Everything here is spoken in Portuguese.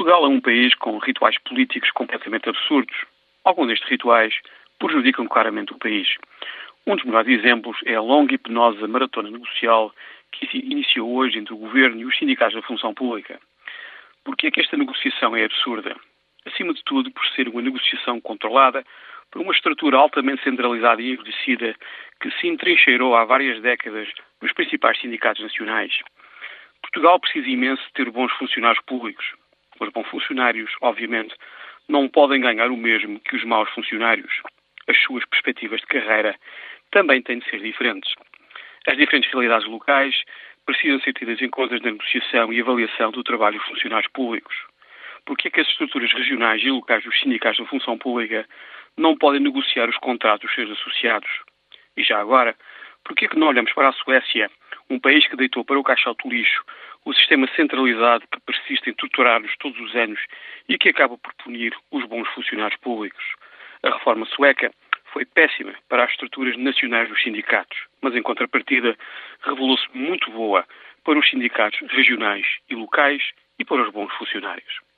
Portugal é um país com rituais políticos completamente absurdos. Alguns destes rituais prejudicam claramente o país. Um dos melhores exemplos é a longa e penosa maratona negocial que se iniciou hoje entre o Governo e os sindicatos da função pública. Por que é que esta negociação é absurda? Acima de tudo, por ser uma negociação controlada por uma estrutura altamente centralizada e envelhecida que se entrincheirou há várias décadas nos principais sindicatos nacionais. Portugal precisa imenso ter bons funcionários públicos. Os bons funcionários, obviamente, não podem ganhar o mesmo que os maus funcionários. As suas perspectivas de carreira também têm de ser diferentes. As diferentes realidades locais precisam ser tidas em conta na negociação e avaliação do trabalho dos funcionários públicos. Porque é que as estruturas regionais e locais dos sindicatos da função pública não podem negociar os contratos dos seus associados? E já agora, porque é que não olhamos para a Suécia, um país que deitou para o caixote lixo o sistema centralizado que persiste em torturar-nos todos os anos e que acaba por punir os bons funcionários públicos? A reforma sueca foi péssima para as estruturas nacionais dos sindicatos, mas em contrapartida revelou-se muito boa para os sindicatos regionais e locais e para os bons funcionários.